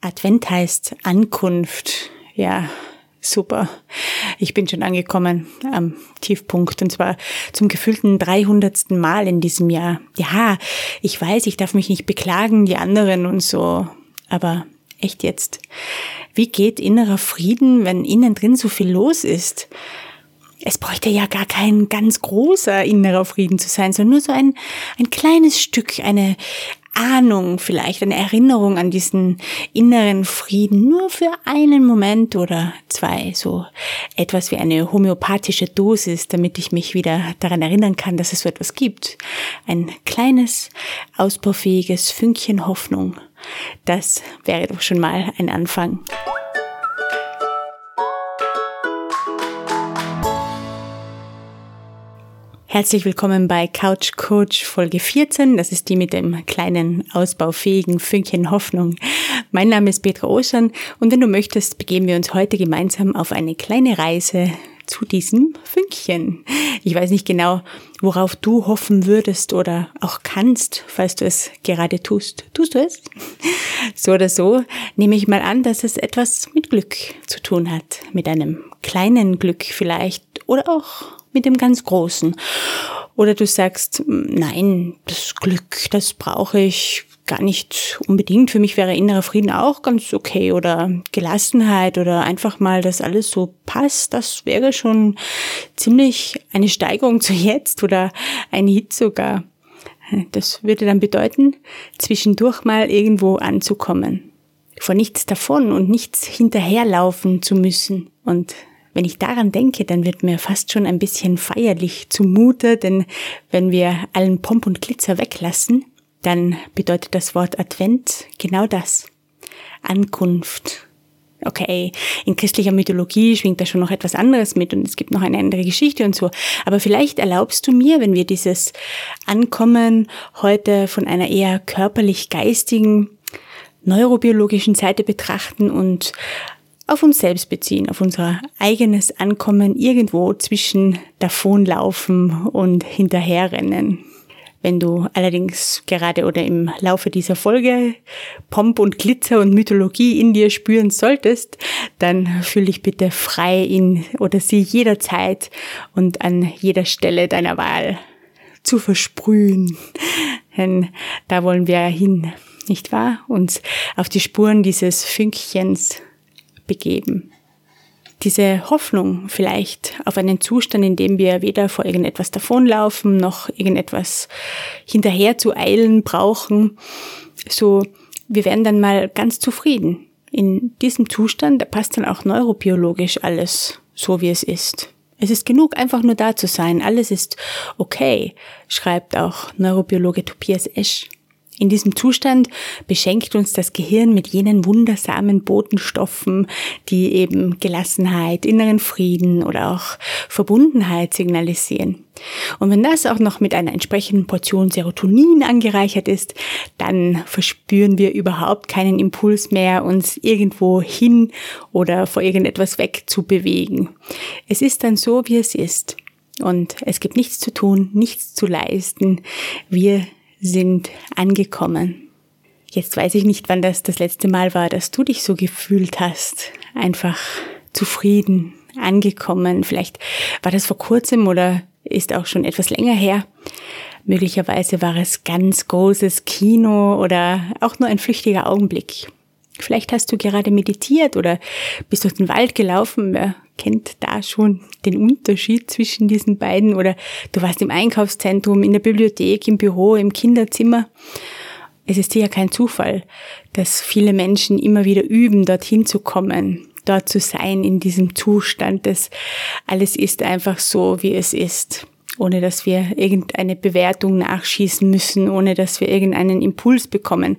Advent heißt Ankunft. Ja, super. Ich bin schon angekommen am Tiefpunkt und zwar zum gefühlten 300. Mal in diesem Jahr. Ja, ich weiß, ich darf mich nicht beklagen, die anderen und so, aber echt jetzt. Wie geht innerer Frieden, wenn innen drin so viel los ist? Es bräuchte ja gar kein ganz großer innerer Frieden zu sein, sondern nur so ein, ein kleines Stück, eine Ahnung vielleicht, eine Erinnerung an diesen inneren Frieden, nur für einen Moment oder zwei, so etwas wie eine homöopathische Dosis, damit ich mich wieder daran erinnern kann, dass es so etwas gibt. Ein kleines, ausbaufähiges Fünkchen Hoffnung. Das wäre doch schon mal ein Anfang. Herzlich willkommen bei Couch Coach Folge 14. Das ist die mit dem kleinen, ausbaufähigen Fünkchen Hoffnung. Mein Name ist Petra Oschan und wenn du möchtest, begeben wir uns heute gemeinsam auf eine kleine Reise zu diesem Fünkchen. Ich weiß nicht genau, worauf du hoffen würdest oder auch kannst, falls du es gerade tust. Tust du es? So oder so nehme ich mal an, dass es etwas mit Glück zu tun hat. Mit einem kleinen Glück vielleicht oder auch mit dem ganz Großen. Oder du sagst, nein, das Glück, das brauche ich gar nicht unbedingt. Für mich wäre innerer Frieden auch ganz okay. Oder Gelassenheit oder einfach mal, dass alles so passt. Das wäre schon ziemlich eine Steigerung zu jetzt oder ein Hit sogar. Das würde dann bedeuten, zwischendurch mal irgendwo anzukommen. Vor nichts davon und nichts hinterherlaufen zu müssen. Und wenn ich daran denke, dann wird mir fast schon ein bisschen feierlich zumute, denn wenn wir allen Pomp und Glitzer weglassen, dann bedeutet das Wort Advent genau das. Ankunft. Okay, in christlicher Mythologie schwingt da schon noch etwas anderes mit und es gibt noch eine andere Geschichte und so. Aber vielleicht erlaubst du mir, wenn wir dieses Ankommen heute von einer eher körperlich-geistigen, neurobiologischen Seite betrachten und auf uns selbst beziehen, auf unser eigenes Ankommen irgendwo zwischen davonlaufen und hinterherrennen. Wenn du allerdings gerade oder im Laufe dieser Folge Pomp und Glitzer und Mythologie in dir spüren solltest, dann fühl dich bitte frei in oder sie jederzeit und an jeder Stelle deiner Wahl zu versprühen. Denn da wollen wir hin, nicht wahr? Uns auf die Spuren dieses Fünkchens begeben. Diese Hoffnung vielleicht auf einen Zustand, in dem wir weder vor irgendetwas davonlaufen, noch irgendetwas hinterher zu eilen brauchen, so wir werden dann mal ganz zufrieden. In diesem Zustand, da passt dann auch neurobiologisch alles so, wie es ist. Es ist genug, einfach nur da zu sein. Alles ist okay, schreibt auch Neurobiologe Tobias Esch. In diesem Zustand beschenkt uns das Gehirn mit jenen wundersamen Botenstoffen, die eben Gelassenheit, inneren Frieden oder auch Verbundenheit signalisieren. Und wenn das auch noch mit einer entsprechenden Portion Serotonin angereichert ist, dann verspüren wir überhaupt keinen Impuls mehr, uns irgendwo hin oder vor irgendetwas wegzubewegen. Es ist dann so, wie es ist. Und es gibt nichts zu tun, nichts zu leisten. Wir sind angekommen. Jetzt weiß ich nicht, wann das das letzte Mal war, dass du dich so gefühlt hast. Einfach zufrieden, angekommen. Vielleicht war das vor kurzem oder ist auch schon etwas länger her. Möglicherweise war es ganz großes Kino oder auch nur ein flüchtiger Augenblick. Vielleicht hast du gerade meditiert oder bist durch den Wald gelaufen. Wer kennt da schon den Unterschied zwischen diesen beiden? Oder du warst im Einkaufszentrum, in der Bibliothek, im Büro, im Kinderzimmer. Es ist sicher kein Zufall, dass viele Menschen immer wieder üben, dorthin zu kommen, dort zu sein, in diesem Zustand, dass alles ist einfach so, wie es ist ohne dass wir irgendeine Bewertung nachschießen müssen, ohne dass wir irgendeinen Impuls bekommen,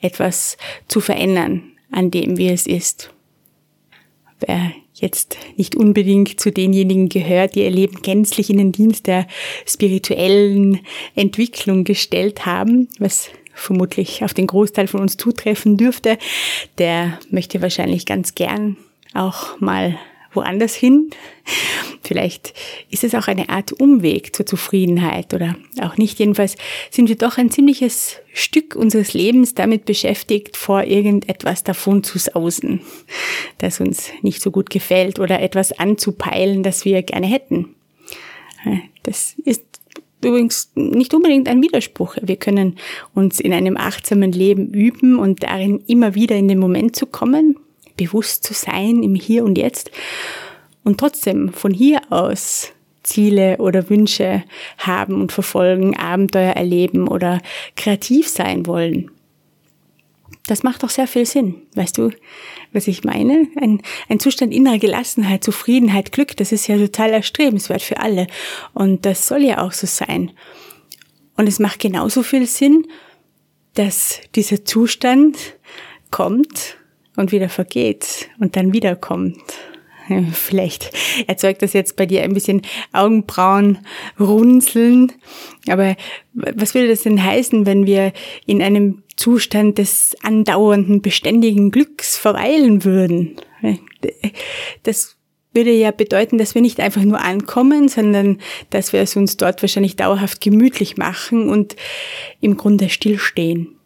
etwas zu verändern an dem, wie es ist. Wer jetzt nicht unbedingt zu denjenigen gehört, die ihr Leben gänzlich in den Dienst der spirituellen Entwicklung gestellt haben, was vermutlich auf den Großteil von uns zutreffen dürfte, der möchte wahrscheinlich ganz gern auch mal woanders hin. Vielleicht ist es auch eine Art Umweg zur Zufriedenheit oder auch nicht. Jedenfalls sind wir doch ein ziemliches Stück unseres Lebens damit beschäftigt, vor irgendetwas davon zu sausen, das uns nicht so gut gefällt oder etwas anzupeilen, das wir gerne hätten. Das ist übrigens nicht unbedingt ein Widerspruch. Wir können uns in einem achtsamen Leben üben und darin immer wieder in den Moment zu kommen, bewusst zu sein im Hier und Jetzt und trotzdem von hier aus Ziele oder Wünsche haben und verfolgen, Abenteuer erleben oder kreativ sein wollen. Das macht doch sehr viel Sinn. Weißt du, was ich meine? Ein, ein Zustand innerer Gelassenheit, Zufriedenheit, Glück, das ist ja total erstrebenswert für alle. Und das soll ja auch so sein. Und es macht genauso viel Sinn, dass dieser Zustand kommt und wieder vergeht und dann wiederkommt. Vielleicht erzeugt das jetzt bei dir ein bisschen Augenbrauen runzeln. Aber was würde das denn heißen, wenn wir in einem Zustand des andauernden, beständigen Glücks verweilen würden? Das würde ja bedeuten, dass wir nicht einfach nur ankommen, sondern dass wir es uns dort wahrscheinlich dauerhaft gemütlich machen und im Grunde stillstehen.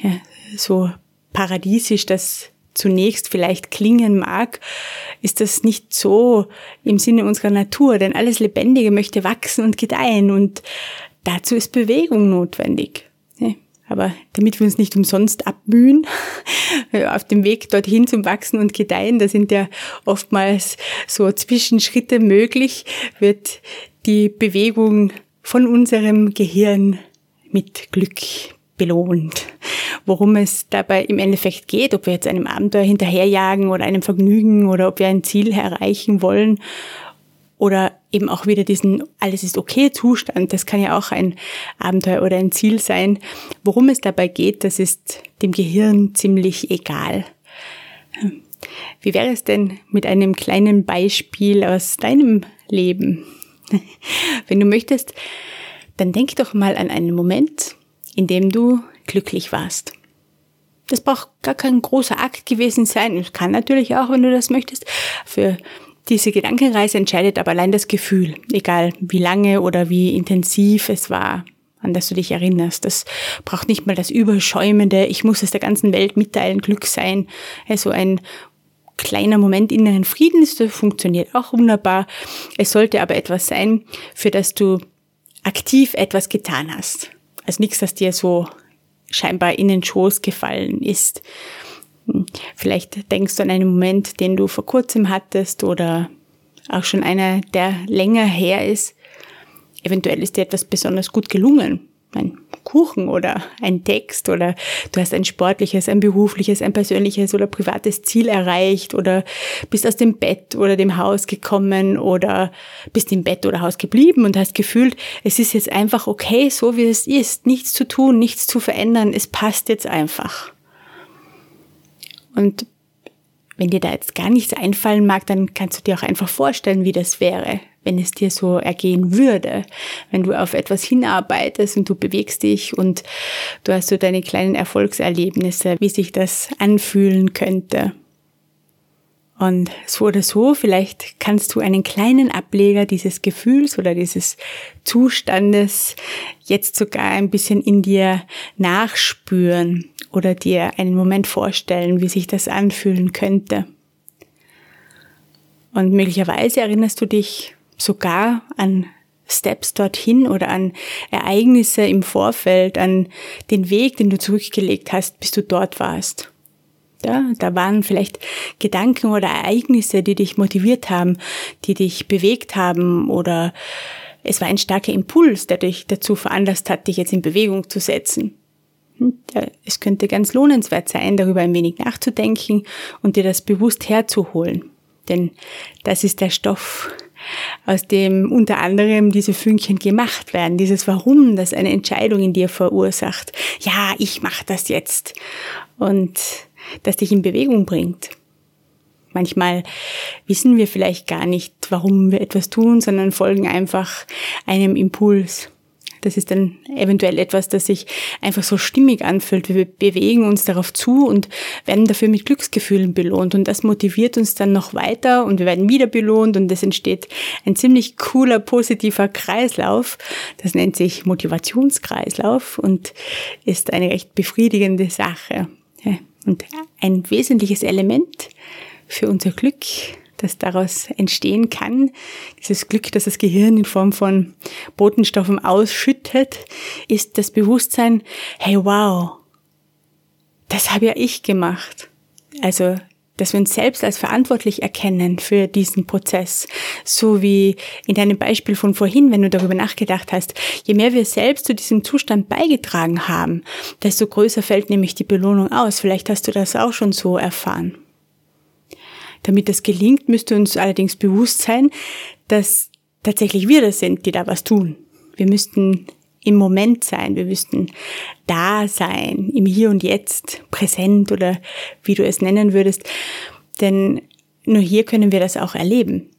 Ja, so paradiesisch das zunächst vielleicht klingen mag, ist das nicht so im Sinne unserer Natur, denn alles Lebendige möchte wachsen und gedeihen und dazu ist Bewegung notwendig. Aber damit wir uns nicht umsonst abmühen, auf dem Weg dorthin zum Wachsen und Gedeihen, da sind ja oftmals so Zwischenschritte möglich, wird die Bewegung von unserem Gehirn mit Glück belohnt worum es dabei im Endeffekt geht, ob wir jetzt einem Abenteuer hinterherjagen oder einem Vergnügen oder ob wir ein Ziel erreichen wollen oder eben auch wieder diesen alles ist okay Zustand, das kann ja auch ein Abenteuer oder ein Ziel sein. Worum es dabei geht, das ist dem Gehirn ziemlich egal. Wie wäre es denn mit einem kleinen Beispiel aus deinem Leben? Wenn du möchtest, dann denk doch mal an einen Moment, in dem du glücklich warst. Das braucht gar kein großer Akt gewesen sein. Es kann natürlich auch, wenn du das möchtest. Für diese Gedankenreise entscheidet aber allein das Gefühl, egal wie lange oder wie intensiv es war, an das du dich erinnerst. Das braucht nicht mal das überschäumende, ich muss es der ganzen Welt mitteilen, Glück sein. Also ein kleiner Moment inneren Friedens, das funktioniert auch wunderbar. Es sollte aber etwas sein, für das du aktiv etwas getan hast. Also nichts, das dir so scheinbar in den Schoß gefallen ist. Vielleicht denkst du an einen Moment, den du vor kurzem hattest oder auch schon einer, der länger her ist. Eventuell ist dir etwas besonders gut gelungen ein Kuchen oder ein Text oder du hast ein sportliches, ein berufliches, ein persönliches oder privates Ziel erreicht oder bist aus dem Bett oder dem Haus gekommen oder bist im Bett oder Haus geblieben und hast gefühlt, es ist jetzt einfach okay, so wie es ist, nichts zu tun, nichts zu verändern, es passt jetzt einfach. Und wenn dir da jetzt gar nichts einfallen mag, dann kannst du dir auch einfach vorstellen, wie das wäre, wenn es dir so ergehen würde, wenn du auf etwas hinarbeitest und du bewegst dich und du hast so deine kleinen Erfolgserlebnisse, wie sich das anfühlen könnte. Und so oder so, vielleicht kannst du einen kleinen Ableger dieses Gefühls oder dieses Zustandes jetzt sogar ein bisschen in dir nachspüren oder dir einen Moment vorstellen, wie sich das anfühlen könnte. Und möglicherweise erinnerst du dich sogar an Steps dorthin oder an Ereignisse im Vorfeld, an den Weg, den du zurückgelegt hast, bis du dort warst. Ja, da waren vielleicht Gedanken oder Ereignisse, die dich motiviert haben, die dich bewegt haben oder es war ein starker Impuls, der dich dazu veranlasst hat, dich jetzt in Bewegung zu setzen. Hm, es könnte ganz lohnenswert sein, darüber ein wenig nachzudenken und dir das bewusst herzuholen. Denn das ist der Stoff, aus dem unter anderem diese Fünkchen gemacht werden, dieses Warum, das eine Entscheidung in dir verursacht. Ja, ich mache das jetzt. Und das dich in Bewegung bringt. Manchmal wissen wir vielleicht gar nicht, warum wir etwas tun, sondern folgen einfach einem Impuls. Das ist dann eventuell etwas, das sich einfach so stimmig anfühlt. Wir bewegen uns darauf zu und werden dafür mit Glücksgefühlen belohnt. Und das motiviert uns dann noch weiter und wir werden wieder belohnt und es entsteht ein ziemlich cooler, positiver Kreislauf. Das nennt sich Motivationskreislauf und ist eine recht befriedigende Sache. Und ein wesentliches Element für unser Glück das daraus entstehen kann. Dieses Glück, das das Gehirn in Form von Botenstoffen ausschüttet, ist das Bewusstsein, hey wow, das habe ja ich gemacht. Also, dass wir uns selbst als verantwortlich erkennen für diesen Prozess. So wie in deinem Beispiel von vorhin, wenn du darüber nachgedacht hast, je mehr wir selbst zu diesem Zustand beigetragen haben, desto größer fällt nämlich die Belohnung aus. Vielleicht hast du das auch schon so erfahren. Damit das gelingt, müsste uns allerdings bewusst sein, dass tatsächlich wir das sind, die da was tun. Wir müssten im Moment sein, wir müssten da sein, im Hier und Jetzt, präsent oder wie du es nennen würdest. Denn nur hier können wir das auch erleben.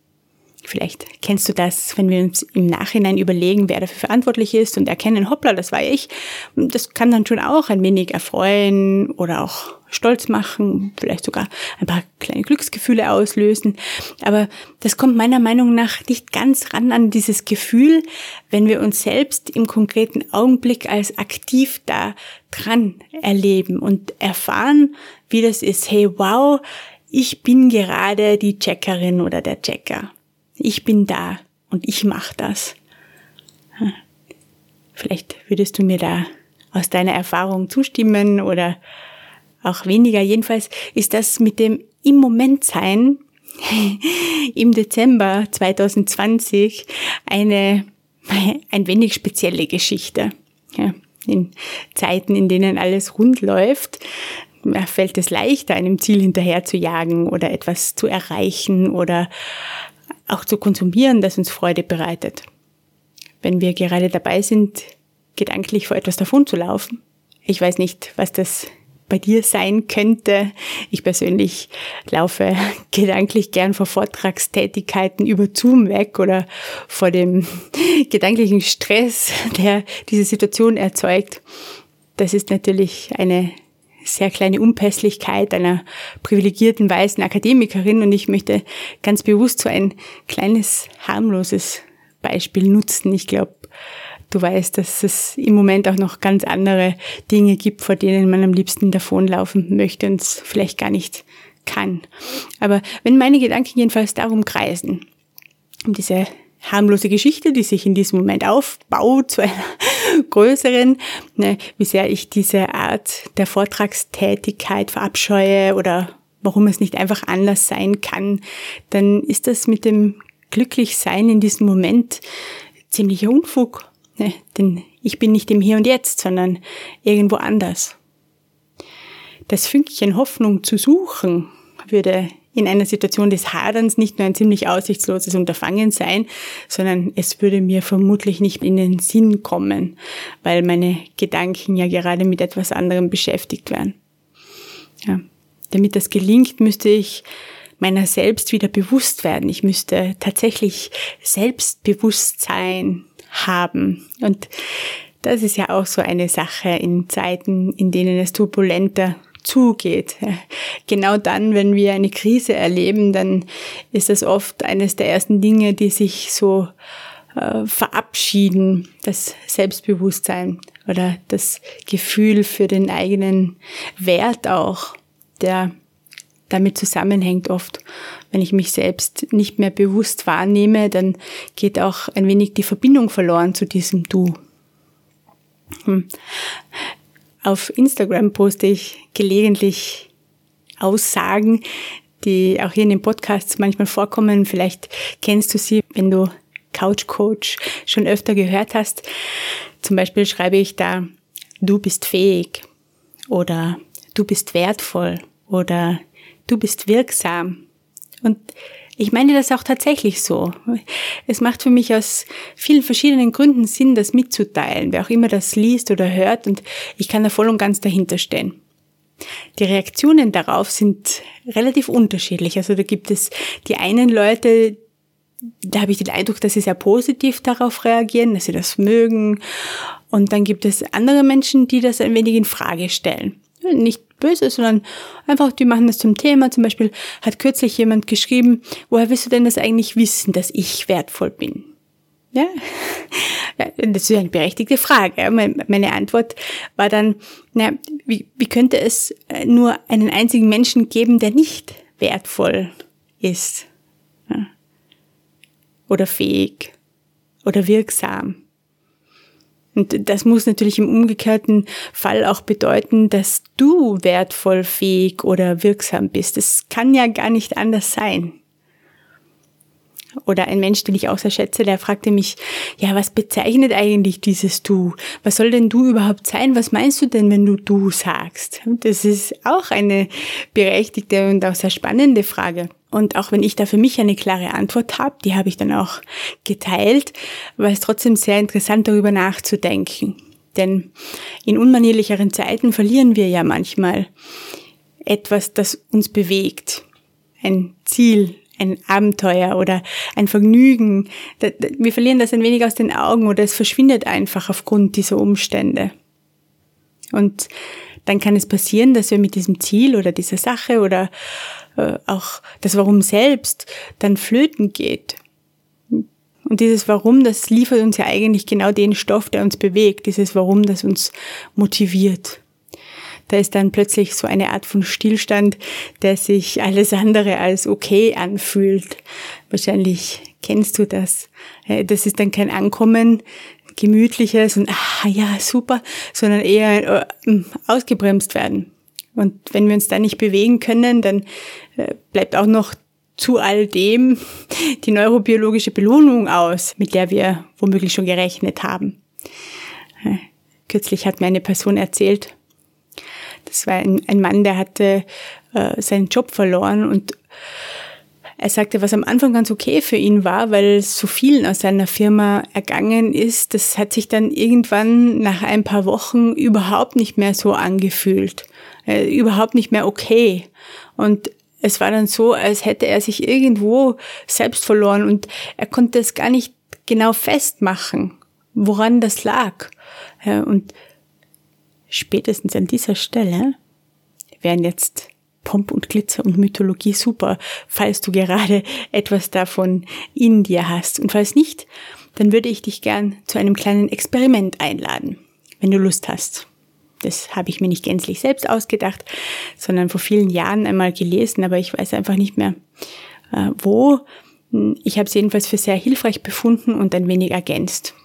Vielleicht kennst du das, wenn wir uns im Nachhinein überlegen, wer dafür verantwortlich ist und erkennen, hoppla, das war ich. Das kann dann schon auch ein wenig erfreuen oder auch stolz machen, vielleicht sogar ein paar kleine Glücksgefühle auslösen. Aber das kommt meiner Meinung nach nicht ganz ran an dieses Gefühl, wenn wir uns selbst im konkreten Augenblick als aktiv da dran erleben und erfahren, wie das ist. Hey, wow, ich bin gerade die Checkerin oder der Checker ich bin da und ich mache das. Vielleicht würdest du mir da aus deiner Erfahrung zustimmen oder auch weniger. Jedenfalls ist das mit dem im Moment sein im Dezember 2020 eine ein wenig spezielle Geschichte. In Zeiten, in denen alles rund läuft, fällt es leichter, einem Ziel hinterher zu jagen oder etwas zu erreichen oder auch zu konsumieren, das uns Freude bereitet. Wenn wir gerade dabei sind, gedanklich vor etwas davon zu laufen. Ich weiß nicht, was das bei dir sein könnte. Ich persönlich laufe gedanklich gern vor Vortragstätigkeiten über Zoom weg oder vor dem gedanklichen Stress, der diese Situation erzeugt. Das ist natürlich eine sehr kleine Unpässlichkeit einer privilegierten weißen Akademikerin und ich möchte ganz bewusst so ein kleines harmloses Beispiel nutzen. Ich glaube, du weißt, dass es im Moment auch noch ganz andere Dinge gibt, vor denen man am liebsten davonlaufen möchte und es vielleicht gar nicht kann. Aber wenn meine Gedanken jedenfalls darum kreisen, um diese harmlose Geschichte, die sich in diesem Moment aufbaut zu einer größeren, ne, wie sehr ich diese Art der Vortragstätigkeit verabscheue oder warum es nicht einfach anders sein kann, dann ist das mit dem Glücklichsein in diesem Moment ziemlicher Unfug. Ne? Denn ich bin nicht im Hier und Jetzt, sondern irgendwo anders. Das Fünkchen Hoffnung zu suchen würde in einer Situation des Haderns nicht nur ein ziemlich aussichtsloses Unterfangen sein, sondern es würde mir vermutlich nicht in den Sinn kommen, weil meine Gedanken ja gerade mit etwas anderem beschäftigt wären. Ja. Damit das gelingt, müsste ich meiner selbst wieder bewusst werden. Ich müsste tatsächlich Selbstbewusstsein haben. Und das ist ja auch so eine Sache in Zeiten, in denen es turbulenter zugeht. Genau dann, wenn wir eine Krise erleben, dann ist das oft eines der ersten Dinge, die sich so äh, verabschieden, das Selbstbewusstsein oder das Gefühl für den eigenen Wert auch, der damit zusammenhängt oft. Wenn ich mich selbst nicht mehr bewusst wahrnehme, dann geht auch ein wenig die Verbindung verloren zu diesem Du. Hm. Auf Instagram poste ich gelegentlich Aussagen, die auch hier in den Podcasts manchmal vorkommen. Vielleicht kennst du sie, wenn du Couch Coach schon öfter gehört hast. Zum Beispiel schreibe ich da, du bist fähig oder du bist wertvoll oder du bist wirksam. Und ich meine das auch tatsächlich so. Es macht für mich aus vielen verschiedenen Gründen Sinn, das mitzuteilen, wer auch immer das liest oder hört, und ich kann da voll und ganz dahinter stehen. Die Reaktionen darauf sind relativ unterschiedlich. Also da gibt es die einen Leute, da habe ich den Eindruck, dass sie sehr positiv darauf reagieren, dass sie das mögen. Und dann gibt es andere Menschen, die das ein wenig in Frage stellen. Nicht böse, sondern einfach, die machen das zum Thema. Zum Beispiel hat kürzlich jemand geschrieben, woher willst du denn das eigentlich wissen, dass ich wertvoll bin? Ja, das ist eine berechtigte Frage. Meine Antwort war dann, na, wie, wie könnte es äh, nur einen einzigen Menschen geben, der nicht wertvoll ist? Oder fähig? Oder wirksam? Und das muss natürlich im umgekehrten Fall auch bedeuten, dass du wertvoll, fähig oder wirksam bist. Das kann ja gar nicht anders sein. Oder ein Mensch, den ich auch sehr schätze, der fragte mich, ja, was bezeichnet eigentlich dieses Du? Was soll denn Du überhaupt sein? Was meinst du denn, wenn du Du sagst? Das ist auch eine berechtigte und auch sehr spannende Frage. Und auch wenn ich da für mich eine klare Antwort habe, die habe ich dann auch geteilt, war es trotzdem sehr interessant, darüber nachzudenken. Denn in unmanierlicheren Zeiten verlieren wir ja manchmal etwas, das uns bewegt. Ein Ziel, ein Abenteuer oder ein Vergnügen. Wir verlieren das ein wenig aus den Augen oder es verschwindet einfach aufgrund dieser Umstände. Und dann kann es passieren, dass wir mit diesem Ziel oder dieser Sache oder äh, auch das Warum selbst dann flöten geht. Und dieses Warum, das liefert uns ja eigentlich genau den Stoff, der uns bewegt, dieses Warum, das uns motiviert. Da ist dann plötzlich so eine Art von Stillstand, der sich alles andere als okay anfühlt. Wahrscheinlich kennst du das. Äh, das ist dann kein Ankommen, gemütliches und ah ja, super, sondern eher äh, ausgebremst werden. Und wenn wir uns da nicht bewegen können, dann äh, bleibt auch noch zu all dem die neurobiologische Belohnung aus, mit der wir womöglich schon gerechnet haben. Kürzlich hat mir eine Person erzählt, das war ein, ein Mann, der hatte äh, seinen Job verloren und er sagte, was am Anfang ganz okay für ihn war, weil so vielen aus seiner Firma ergangen ist, das hat sich dann irgendwann nach ein paar Wochen überhaupt nicht mehr so angefühlt, äh, überhaupt nicht mehr okay. Und es war dann so, als hätte er sich irgendwo selbst verloren und er konnte es gar nicht genau festmachen, woran das lag. Ja, und spätestens an dieser Stelle wären jetzt Pomp und Glitzer und Mythologie super, falls du gerade etwas davon in dir hast. Und falls nicht, dann würde ich dich gern zu einem kleinen Experiment einladen, wenn du Lust hast. Das habe ich mir nicht gänzlich selbst ausgedacht, sondern vor vielen Jahren einmal gelesen, aber ich weiß einfach nicht mehr äh, wo. Ich habe es jedenfalls für sehr hilfreich befunden und ein wenig ergänzt.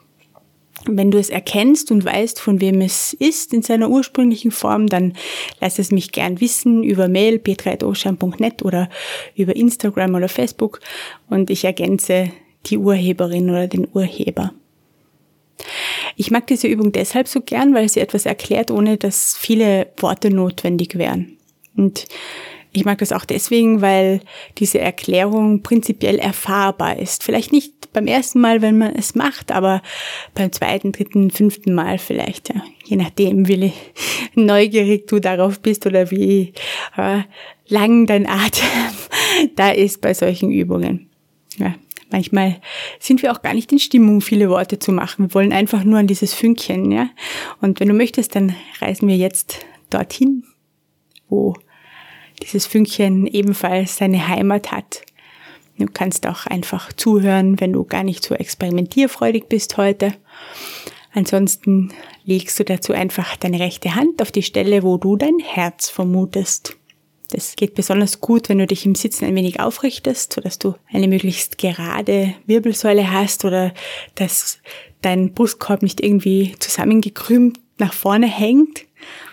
Wenn du es erkennst und weißt, von wem es ist in seiner ursprünglichen Form, dann lass es mich gern wissen über Mail petra.oschan.net oder über Instagram oder Facebook und ich ergänze die Urheberin oder den Urheber. Ich mag diese Übung deshalb so gern, weil sie etwas erklärt, ohne dass viele Worte notwendig wären. Und ich mag das auch deswegen, weil diese Erklärung prinzipiell erfahrbar ist. Vielleicht nicht beim ersten Mal, wenn man es macht, aber beim zweiten, dritten, fünften Mal vielleicht. Ja. Je nachdem, wie neugierig du darauf bist oder wie äh, lang dein Atem da ist bei solchen Übungen. Ja. Manchmal sind wir auch gar nicht in Stimmung, viele Worte zu machen. Wir wollen einfach nur an dieses Fünkchen, ja. Und wenn du möchtest, dann reisen wir jetzt dorthin, wo dieses Fünkchen ebenfalls seine Heimat hat. Du kannst auch einfach zuhören, wenn du gar nicht so experimentierfreudig bist heute. Ansonsten legst du dazu einfach deine rechte Hand auf die Stelle, wo du dein Herz vermutest. Das geht besonders gut, wenn du dich im Sitzen ein wenig aufrichtest, sodass du eine möglichst gerade Wirbelsäule hast oder dass dein Brustkorb nicht irgendwie zusammengekrümmt nach vorne hängt.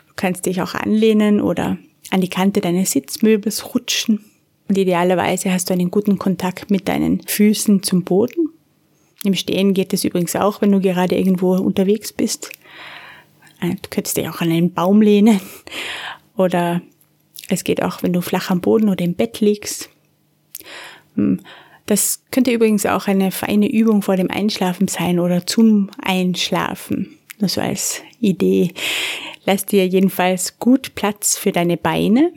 Du kannst dich auch anlehnen oder an die Kante deines Sitzmöbels rutschen. Und idealerweise hast du einen guten Kontakt mit deinen Füßen zum Boden. Im Stehen geht es übrigens auch, wenn du gerade irgendwo unterwegs bist. Du könntest dich auch an einen Baum lehnen. Oder es geht auch, wenn du flach am Boden oder im Bett liegst. Hm, das könnte übrigens auch eine feine Übung vor dem Einschlafen sein oder zum Einschlafen. Nur so als Idee. Lass dir jedenfalls gut Platz für deine Beine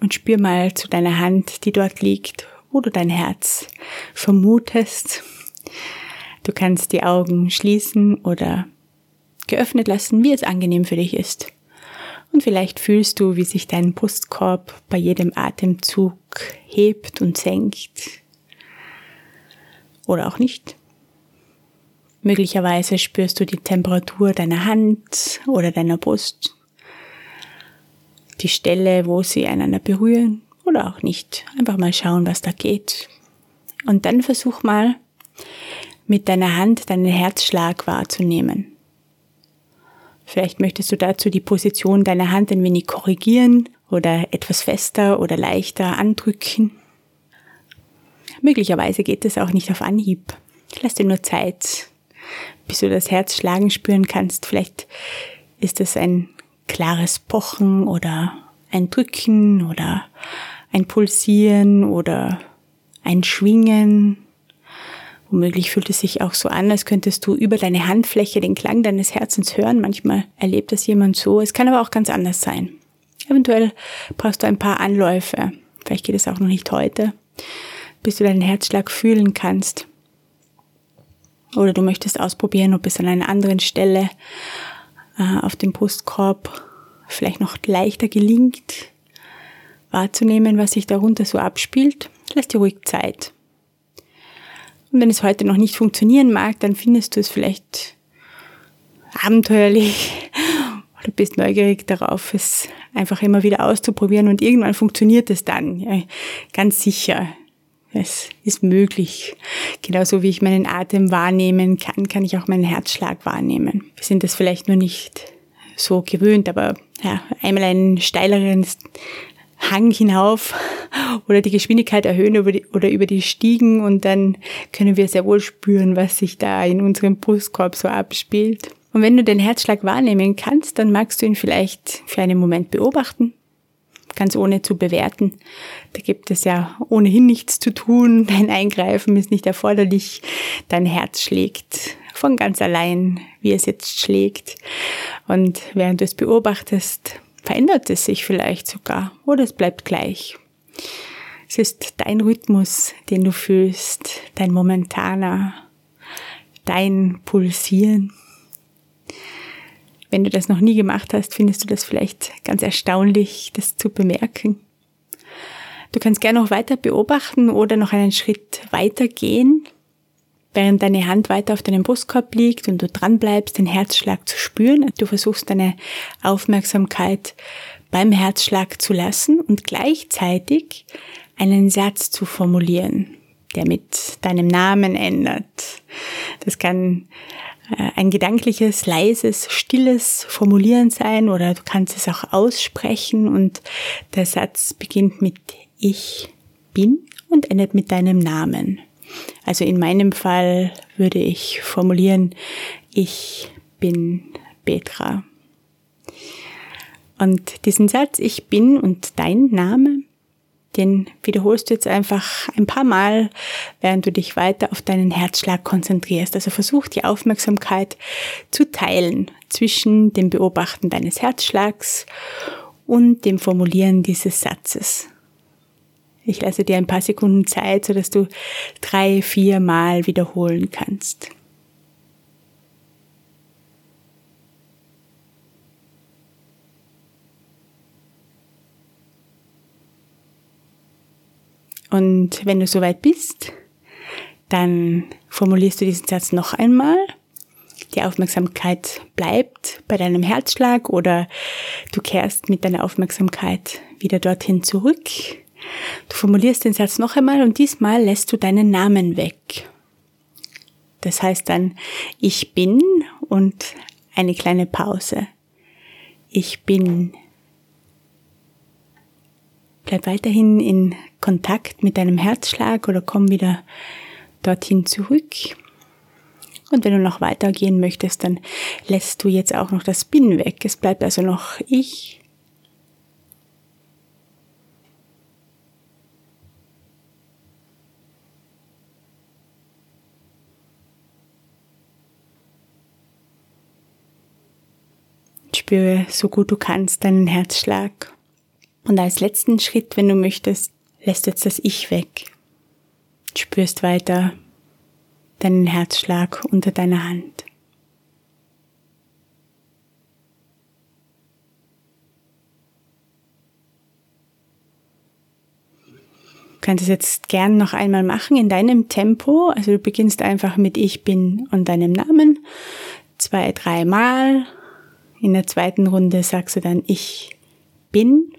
und spür mal zu deiner Hand, die dort liegt, wo du dein Herz vermutest. Du kannst die Augen schließen oder geöffnet lassen, wie es angenehm für dich ist. Und vielleicht fühlst du, wie sich dein Brustkorb bei jedem Atemzug hebt und senkt. Oder auch nicht. Möglicherweise spürst du die Temperatur deiner Hand oder deiner Brust, die Stelle, wo sie einander berühren oder auch nicht. Einfach mal schauen, was da geht. Und dann versuch mal mit deiner Hand deinen Herzschlag wahrzunehmen. Vielleicht möchtest du dazu die Position deiner Hand ein wenig korrigieren oder etwas fester oder leichter andrücken. Möglicherweise geht es auch nicht auf Anhieb. Lass dir nur Zeit, bis du das Herz schlagen spüren kannst. Vielleicht ist es ein klares Pochen oder ein Drücken oder ein Pulsieren oder ein Schwingen. Womöglich fühlt es sich auch so an, als könntest du über deine Handfläche den Klang deines Herzens hören. Manchmal erlebt das jemand so. Es kann aber auch ganz anders sein. Eventuell brauchst du ein paar Anläufe. Vielleicht geht es auch noch nicht heute, bis du deinen Herzschlag fühlen kannst. Oder du möchtest ausprobieren, ob es an einer anderen Stelle äh, auf dem Brustkorb vielleicht noch leichter gelingt, wahrzunehmen, was sich darunter so abspielt. Lass dir ruhig Zeit. Und wenn es heute noch nicht funktionieren mag, dann findest du es vielleicht abenteuerlich oder bist neugierig darauf, es einfach immer wieder auszuprobieren und irgendwann funktioniert es dann. Ja, ganz sicher. Es ist möglich. Genauso wie ich meinen Atem wahrnehmen kann, kann ich auch meinen Herzschlag wahrnehmen. Wir sind das vielleicht nur nicht so gewöhnt, aber ja, einmal einen steileren Hang hinauf oder die Geschwindigkeit erhöhen über die, oder über die Stiegen und dann können wir sehr wohl spüren, was sich da in unserem Brustkorb so abspielt. Und wenn du den Herzschlag wahrnehmen kannst, dann magst du ihn vielleicht für einen Moment beobachten ganz ohne zu bewerten. Da gibt es ja ohnehin nichts zu tun, dein Eingreifen ist nicht erforderlich, dein Herz schlägt von ganz allein, wie es jetzt schlägt. Und während du es beobachtest, verändert es sich vielleicht sogar oder es bleibt gleich. Es ist dein Rhythmus, den du fühlst, dein momentaner, dein Pulsieren. Wenn du das noch nie gemacht hast, findest du das vielleicht ganz erstaunlich, das zu bemerken. Du kannst gerne noch weiter beobachten oder noch einen Schritt weiter gehen, während deine Hand weiter auf deinem Brustkorb liegt und du dran bleibst, den Herzschlag zu spüren. Du versuchst deine Aufmerksamkeit beim Herzschlag zu lassen und gleichzeitig einen Satz zu formulieren, der mit deinem Namen ändert. Das kann äh, ein gedankliches, leises, stilles Formulieren sein oder du kannst es auch aussprechen und der Satz beginnt mit Ich bin und endet mit deinem Namen. Also in meinem Fall würde ich formulieren, ich bin Petra. Und diesen Satz, ich bin und dein Name, den wiederholst du jetzt einfach ein paar Mal, während du dich weiter auf deinen Herzschlag konzentrierst. Also versuch die Aufmerksamkeit zu teilen zwischen dem Beobachten deines Herzschlags und dem Formulieren dieses Satzes. Ich lasse dir ein paar Sekunden Zeit, sodass du drei, vier Mal wiederholen kannst. Und wenn du soweit bist, dann formulierst du diesen Satz noch einmal. Die Aufmerksamkeit bleibt bei deinem Herzschlag oder du kehrst mit deiner Aufmerksamkeit wieder dorthin zurück. Du formulierst den Satz noch einmal und diesmal lässt du deinen Namen weg. Das heißt dann, ich bin und eine kleine Pause. Ich bin Bleib weiterhin in Kontakt mit deinem Herzschlag oder komm wieder dorthin zurück. Und wenn du noch weitergehen möchtest, dann lässt du jetzt auch noch das Bin weg. Es bleibt also noch ich. Spüre so gut du kannst deinen Herzschlag. Und als letzten Schritt, wenn du möchtest, lässt jetzt das Ich weg. spürst weiter deinen Herzschlag unter deiner Hand. Du kannst es jetzt gern noch einmal machen in deinem Tempo. Also du beginnst einfach mit Ich bin und deinem Namen. Zwei, dreimal. In der zweiten Runde sagst du dann Ich bin.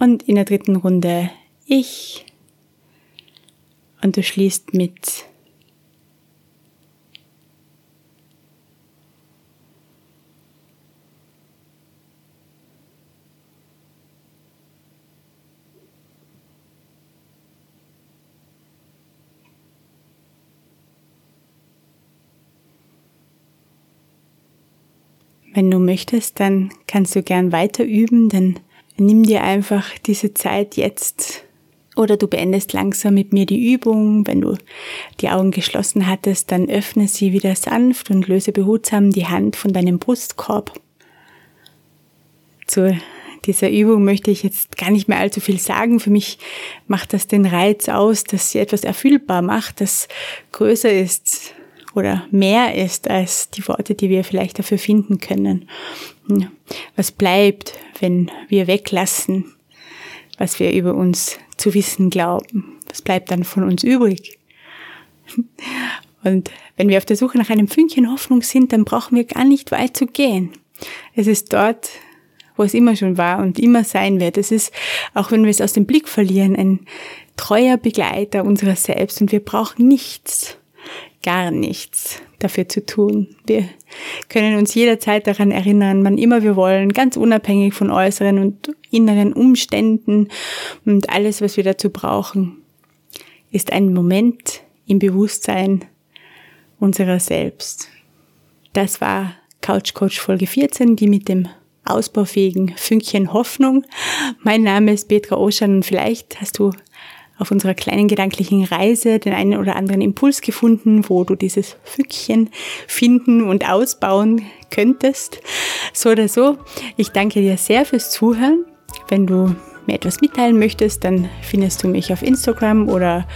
Und in der dritten Runde Ich. Und du schließt mit Wenn du möchtest, dann kannst du gern weiter üben, dann nimm dir einfach diese Zeit jetzt oder du beendest langsam mit mir die Übung. Wenn du die Augen geschlossen hattest, dann öffne sie wieder sanft und löse behutsam die Hand von deinem Brustkorb. Zu dieser Übung möchte ich jetzt gar nicht mehr allzu viel sagen. Für mich macht das den Reiz aus, dass sie etwas erfüllbar macht, das größer ist oder mehr ist als die Worte, die wir vielleicht dafür finden können. Was bleibt, wenn wir weglassen, was wir über uns zu wissen glauben? Was bleibt dann von uns übrig? Und wenn wir auf der Suche nach einem Fünkchen Hoffnung sind, dann brauchen wir gar nicht weit zu gehen. Es ist dort, wo es immer schon war und immer sein wird. Es ist, auch wenn wir es aus dem Blick verlieren, ein treuer Begleiter unserer selbst und wir brauchen nichts gar nichts dafür zu tun. Wir können uns jederzeit daran erinnern, wann immer wir wollen, ganz unabhängig von äußeren und inneren Umständen und alles, was wir dazu brauchen, ist ein Moment im Bewusstsein unserer selbst. Das war Couch Coach Folge 14, die mit dem ausbaufähigen Fünkchen Hoffnung. Mein Name ist Petra Oschan und vielleicht hast du auf unserer kleinen gedanklichen Reise den einen oder anderen Impuls gefunden, wo du dieses Fünkchen finden und ausbauen könntest. So oder so. Ich danke dir sehr fürs Zuhören. Wenn du mir etwas mitteilen möchtest, dann findest du mich auf Instagram oder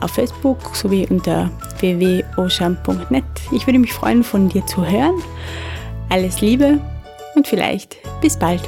auf Facebook sowie unter www.osham.net. Ich würde mich freuen, von dir zu hören. Alles Liebe und vielleicht bis bald.